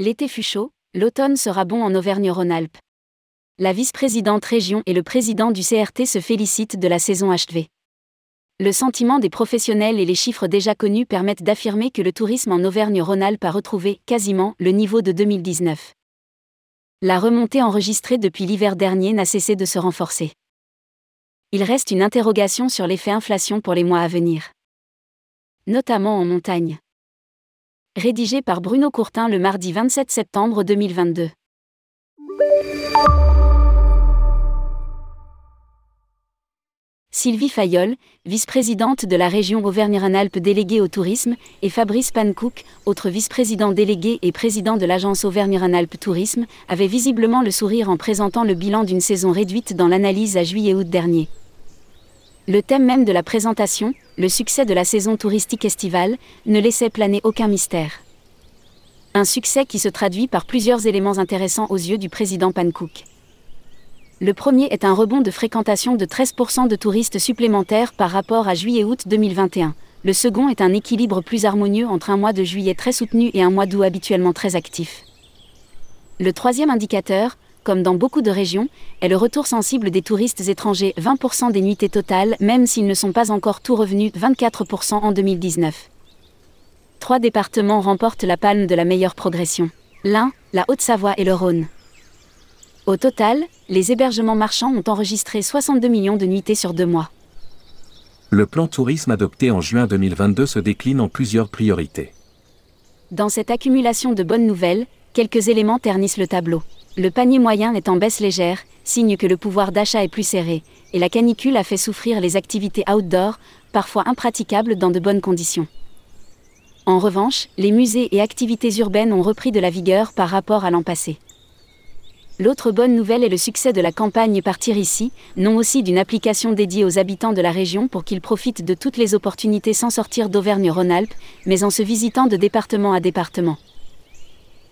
L'été fut chaud, l'automne sera bon en Auvergne-Rhône-Alpes. La vice-présidente région et le président du CRT se félicitent de la saison achevée. Le sentiment des professionnels et les chiffres déjà connus permettent d'affirmer que le tourisme en Auvergne-Rhône-Alpes a retrouvé quasiment le niveau de 2019. La remontée enregistrée depuis l'hiver dernier n'a cessé de se renforcer. Il reste une interrogation sur l'effet inflation pour les mois à venir. Notamment en montagne rédigé par Bruno Courtin le mardi 27 septembre 2022. Sylvie Fayolle, vice-présidente de la région Auvergne-Rhône-Alpes déléguée au tourisme, et Fabrice Pancook, autre vice-président délégué et président de l'agence Auvergne-Rhône-Alpes Tourisme, avaient visiblement le sourire en présentant le bilan d'une saison réduite dans l'analyse à juillet-août dernier. Le thème même de la présentation, le succès de la saison touristique estivale, ne laissait planer aucun mystère. Un succès qui se traduit par plusieurs éléments intéressants aux yeux du président Pankouk. Le premier est un rebond de fréquentation de 13% de touristes supplémentaires par rapport à juillet-août 2021. Le second est un équilibre plus harmonieux entre un mois de juillet très soutenu et un mois d'août habituellement très actif. Le troisième indicateur, comme dans beaucoup de régions, est le retour sensible des touristes étrangers 20% des nuitées totales, même s'ils ne sont pas encore tout revenus 24% en 2019. Trois départements remportent la palme de la meilleure progression. L'Ain, la Haute-Savoie et le Rhône. Au total, les hébergements marchands ont enregistré 62 millions de nuitées sur deux mois. Le plan tourisme adopté en juin 2022 se décline en plusieurs priorités. Dans cette accumulation de bonnes nouvelles, quelques éléments ternissent le tableau. Le panier moyen est en baisse légère, signe que le pouvoir d'achat est plus serré, et la canicule a fait souffrir les activités outdoor, parfois impraticables dans de bonnes conditions. En revanche, les musées et activités urbaines ont repris de la vigueur par rapport à l'an passé. L'autre bonne nouvelle est le succès de la campagne Partir ici, nom aussi d'une application dédiée aux habitants de la région pour qu'ils profitent de toutes les opportunités sans sortir d'Auvergne-Rhône-Alpes, mais en se visitant de département à département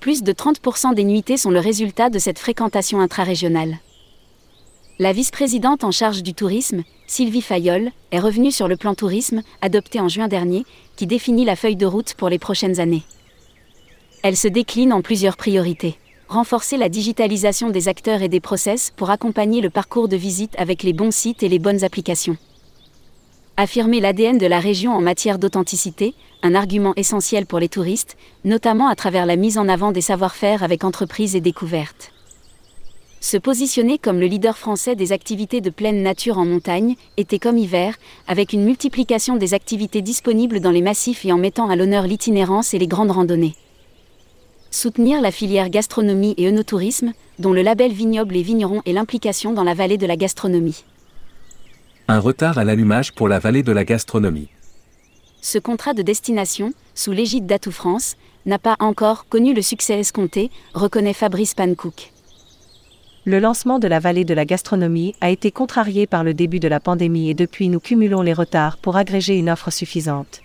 plus de 30% des nuitées sont le résultat de cette fréquentation intrarégionale. La vice-présidente en charge du tourisme, Sylvie Fayolle, est revenue sur le plan tourisme, adopté en juin dernier, qui définit la feuille de route pour les prochaines années. Elle se décline en plusieurs priorités. Renforcer la digitalisation des acteurs et des process pour accompagner le parcours de visite avec les bons sites et les bonnes applications affirmer l'ADN de la région en matière d'authenticité, un argument essentiel pour les touristes, notamment à travers la mise en avant des savoir-faire avec entreprises et découvertes. Se positionner comme le leader français des activités de pleine nature en montagne, été comme hiver, avec une multiplication des activités disponibles dans les massifs et en mettant à l'honneur l'itinérance et les grandes randonnées. Soutenir la filière gastronomie et œnotourisme, dont le label vignoble et vigneron et l'implication dans la vallée de la gastronomie. Un retard à l'allumage pour la vallée de la gastronomie. Ce contrat de destination, sous l'égide d'Atout France, n'a pas encore connu le succès escompté, reconnaît Fabrice Pancook. Le lancement de la vallée de la gastronomie a été contrarié par le début de la pandémie et depuis nous cumulons les retards pour agréger une offre suffisante.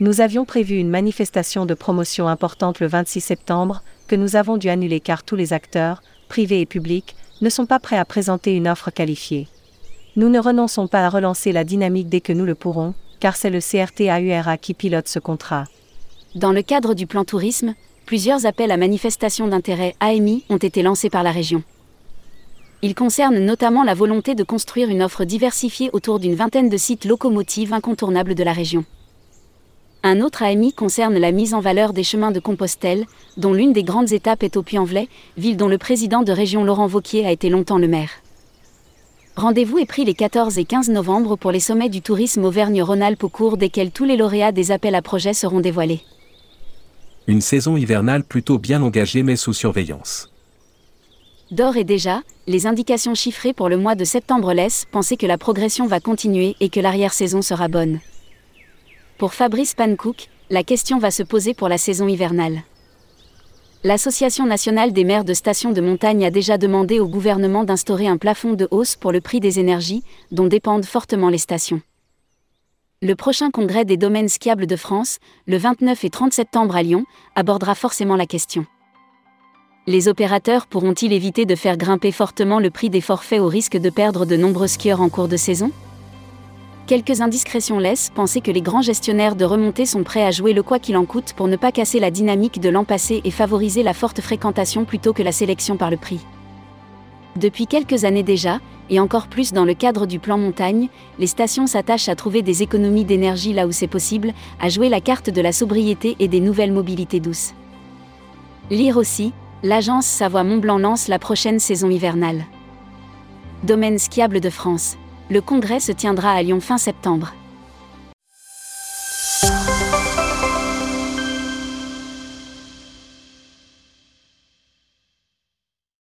Nous avions prévu une manifestation de promotion importante le 26 septembre, que nous avons dû annuler car tous les acteurs, privés et publics, ne sont pas prêts à présenter une offre qualifiée. Nous ne renonçons pas à relancer la dynamique dès que nous le pourrons, car c'est le CRTAURA qui pilote ce contrat. Dans le cadre du plan tourisme, plusieurs appels à manifestation d'intérêt AMI ont été lancés par la région. Ils concernent notamment la volonté de construire une offre diversifiée autour d'une vingtaine de sites locomotives incontournables de la région. Un autre AMI concerne la mise en valeur des chemins de Compostelle, dont l'une des grandes étapes est au Puy-en-Velay, ville dont le président de région Laurent Vauquier a été longtemps le maire. Rendez-vous est pris les 14 et 15 novembre pour les sommets du tourisme Auvergne-Rhône-Alpes au cours desquels tous les lauréats des appels à projets seront dévoilés. Une saison hivernale plutôt bien engagée mais sous surveillance. D'or et déjà, les indications chiffrées pour le mois de septembre laissent penser que la progression va continuer et que l'arrière-saison sera bonne. Pour Fabrice Pancook, la question va se poser pour la saison hivernale. L'Association nationale des maires de stations de montagne a déjà demandé au gouvernement d'instaurer un plafond de hausse pour le prix des énergies, dont dépendent fortement les stations. Le prochain congrès des domaines skiables de France, le 29 et 30 septembre à Lyon, abordera forcément la question. Les opérateurs pourront-ils éviter de faire grimper fortement le prix des forfaits au risque de perdre de nombreux skieurs en cours de saison? Quelques indiscrétions laissent penser que les grands gestionnaires de remontée sont prêts à jouer le quoi qu'il en coûte pour ne pas casser la dynamique de l'an passé et favoriser la forte fréquentation plutôt que la sélection par le prix. Depuis quelques années déjà, et encore plus dans le cadre du plan montagne, les stations s'attachent à trouver des économies d'énergie là où c'est possible, à jouer la carte de la sobriété et des nouvelles mobilités douces. Lire aussi, l'agence Savoie Mont-Blanc lance la prochaine saison hivernale. Domaine skiable de France le congrès se tiendra à Lyon fin septembre.